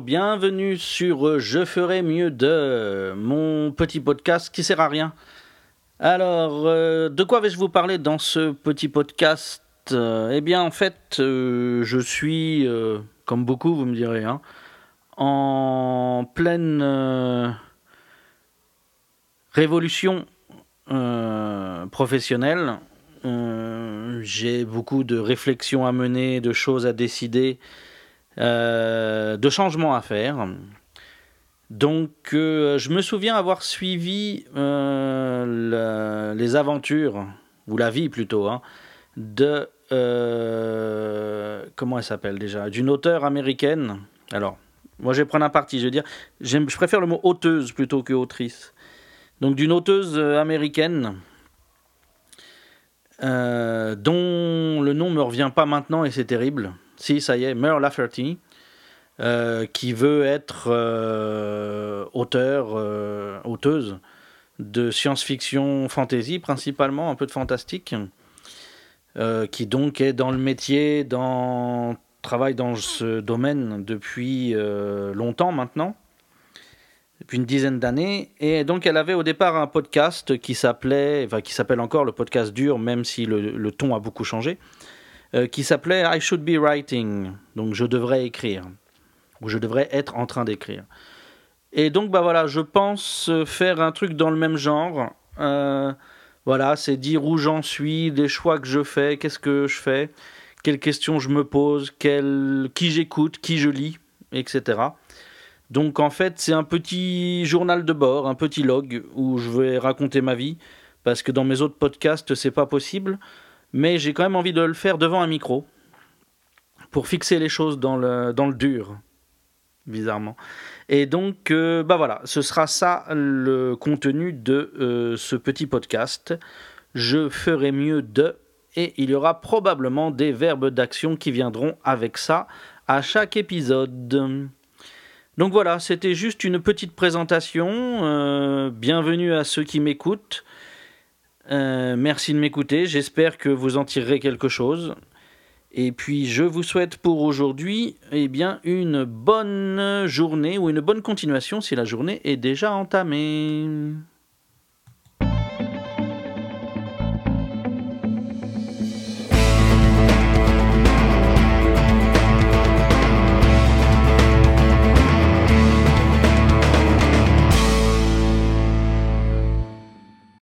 Bienvenue sur Je ferai mieux de mon petit podcast qui sert à rien. Alors, euh, de quoi vais-je vous parler dans ce petit podcast? Euh, Eh bien, en fait, euh, je suis, comme beaucoup, vous me direz, hein, en pleine révolution professionnelle. J'ai beaucoup de réflexions à mener, de choses à décider, de changements à faire. Donc, euh, je me souviens avoir suivi euh, les aventures, ou la vie plutôt, hein, de. euh, comment elle s'appelle déjà? D'une auteure américaine. Alors, moi je vais prendre un parti, je veux dire, je préfère le mot auteuse plutôt que autrice. Donc, d'une auteuse euh, américaine. euh, dont le nom me revient pas maintenant et c'est terrible. Si, ça y est, Mur Lafferty euh, qui veut être euh, auteur, euh, auteuse de science-fiction fantasy, principalement un peu de fantastique, qui donc est dans le métier, dans, travaille dans ce domaine depuis longtemps maintenant, une dizaine d'années. Et donc elle avait au départ un podcast qui s'appelait, enfin qui s'appelle encore le podcast dur, même si le, ton a beaucoup changé, euh, qui s'appelait I Should Be Writing, donc je devrais écrire où je devrais être en train d'écrire. Et donc, bah voilà, je pense faire un truc dans le même genre. Euh, voilà, c'est dire où j'en suis, des choix que je fais, qu'est-ce que je fais, quelles questions je me pose, quel, qui j'écoute, qui je lis, etc. Donc en fait, c'est un petit journal de bord, un petit log où je vais raconter ma vie, parce que dans mes autres podcasts, c'est pas possible. Mais j'ai quand même envie de le faire devant un micro, pour fixer les choses dans le, dans le dur bizarrement. Et donc, euh, bah voilà, ce sera ça le contenu de euh, ce petit podcast. Je ferai mieux de, et il y aura probablement des verbes d'action qui viendront avec ça à chaque épisode. Donc voilà, c'était juste une petite présentation. Euh, bienvenue à ceux qui m'écoutent. Euh, merci de m'écouter. J'espère que vous en tirerez quelque chose. Et puis je vous souhaite pour aujourd'hui eh bien une bonne journée ou une bonne continuation si la journée est déjà entamée.